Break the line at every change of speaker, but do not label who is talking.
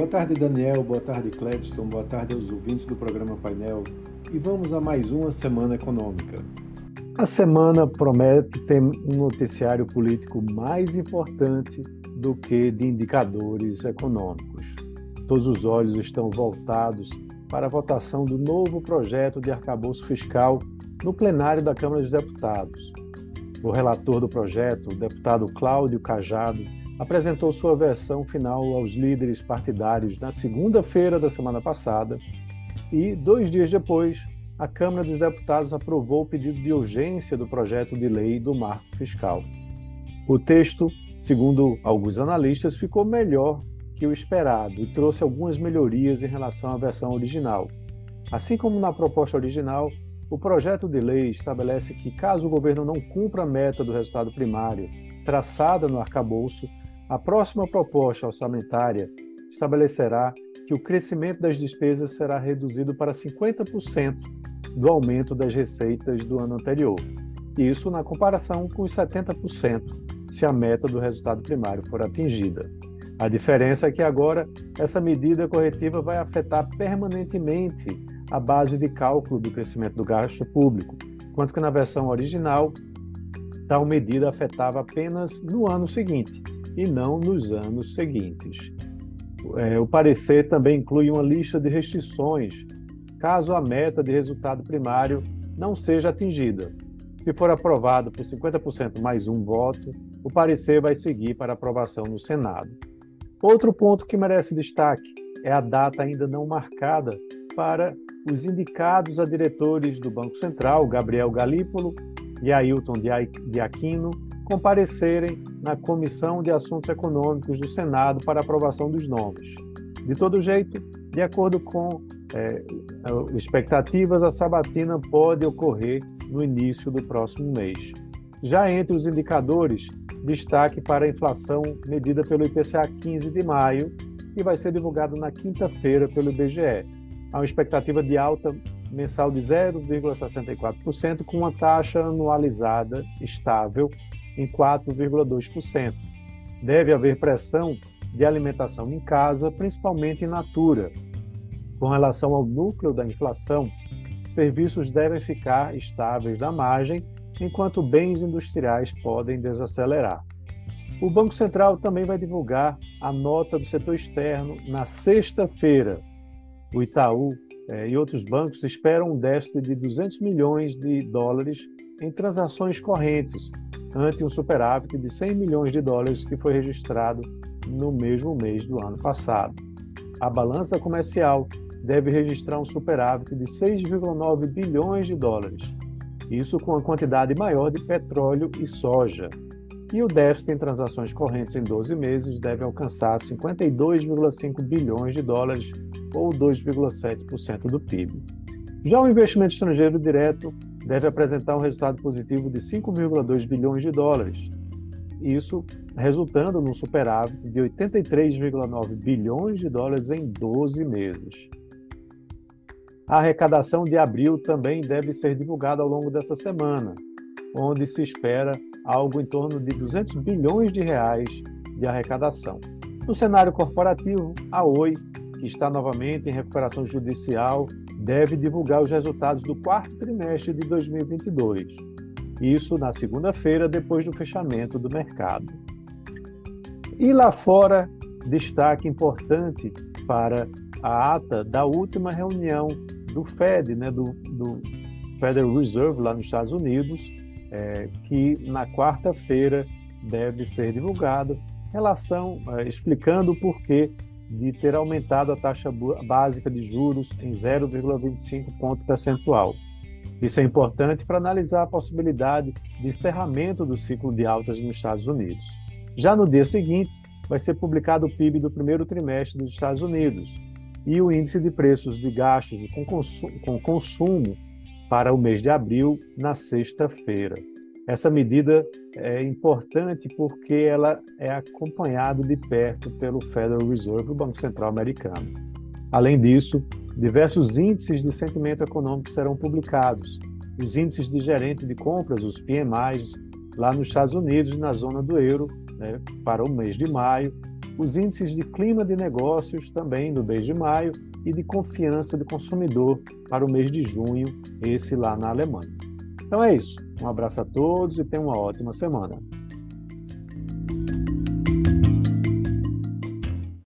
Boa tarde, Daniel. Boa tarde, Cledston. Boa tarde aos ouvintes do programa Painel. E vamos a mais uma semana econômica. A semana promete ter um noticiário político mais importante do que de indicadores econômicos. Todos os olhos estão voltados para a votação do novo projeto de arcabouço fiscal no plenário da Câmara dos Deputados. O relator do projeto, o deputado Cláudio Cajado, apresentou sua versão final aos líderes partidários na segunda-feira da semana passada e, dois dias depois, a Câmara dos Deputados aprovou o pedido de urgência do projeto de lei do marco fiscal. O texto, segundo alguns analistas, ficou melhor que o esperado e trouxe algumas melhorias em relação à versão original. Assim como na proposta original, o projeto de lei estabelece que, caso o governo não cumpra a meta do resultado primário traçada no arcabouço, a próxima proposta orçamentária estabelecerá que o crescimento das despesas será reduzido para 50% do aumento das receitas do ano anterior. Isso na comparação com os 70% se a meta do resultado primário for atingida. A diferença é que agora essa medida corretiva vai afetar permanentemente a base de cálculo do crescimento do gasto público, enquanto que na versão original tal medida afetava apenas no ano seguinte e não nos anos seguintes. É, o parecer também inclui uma lista de restrições caso a meta de resultado primário não seja atingida. Se for aprovado por 50% mais um voto, o parecer vai seguir para aprovação no Senado. Outro ponto que merece destaque é a data ainda não marcada para os indicados a diretores do Banco Central, Gabriel Galípolo e Ailton de Aquino, comparecerem na Comissão de Assuntos Econômicos do Senado para aprovação dos nomes. De todo jeito, de acordo com é, expectativas, a sabatina pode ocorrer no início do próximo mês. Já entre os indicadores, destaque para a inflação medida pelo IPCA 15 de maio, que vai ser divulgado na quinta-feira pelo IBGE. Há uma expectativa de alta mensal de 0,64%, com uma taxa anualizada estável em 4,2%. Deve haver pressão de alimentação em casa, principalmente in natura. Com relação ao núcleo da inflação, serviços devem ficar estáveis na margem, enquanto bens industriais podem desacelerar. O Banco Central também vai divulgar a nota do setor externo na sexta-feira. O Itaú eh, e outros bancos esperam um déficit de 200 milhões de dólares em transações correntes, ante um superávit de 100 milhões de dólares que foi registrado no mesmo mês do ano passado. A balança comercial deve registrar um superávit de 6,9 bilhões de dólares, isso com a quantidade maior de petróleo e soja. E o déficit em transações correntes em 12 meses deve alcançar 52,5 bilhões de dólares, ou 2,7% do PIB. Já o investimento estrangeiro direto deve apresentar um resultado positivo de 5,2 bilhões de dólares. Isso resultando num superávit de 83,9 bilhões de dólares em 12 meses. A arrecadação de abril também deve ser divulgada ao longo dessa semana, onde se espera algo em torno de 200 bilhões de reais de arrecadação. No cenário corporativo, a Oi, que está novamente em recuperação judicial, deve divulgar os resultados do quarto trimestre de 2022. Isso na segunda-feira, depois do fechamento do mercado. E lá fora, destaque importante para a ata da última reunião do Fed, né, do, do Federal Reserve lá nos Estados Unidos, é, que na quarta-feira deve ser divulgado, relação é, explicando o porquê de ter aumentado a taxa básica de juros em 0,25 ponto percentual. Isso é importante para analisar a possibilidade de encerramento do ciclo de altas nos Estados Unidos. Já no dia seguinte, vai ser publicado o PIB do primeiro trimestre dos Estados Unidos e o índice de preços de gastos com consumo, para o mês de abril, na sexta-feira. Essa medida é importante porque ela é acompanhada de perto pelo Federal Reserve, o Banco Central americano. Além disso, diversos índices de sentimento econômico serão publicados. Os índices de gerente de compras, os PMIs, lá nos Estados Unidos, na zona do euro, né, para o mês de maio, os índices de clima de negócios também do mês de maio e de confiança do consumidor para o mês de junho, esse lá na Alemanha. Então é isso. Um abraço a todos e tenham uma ótima semana.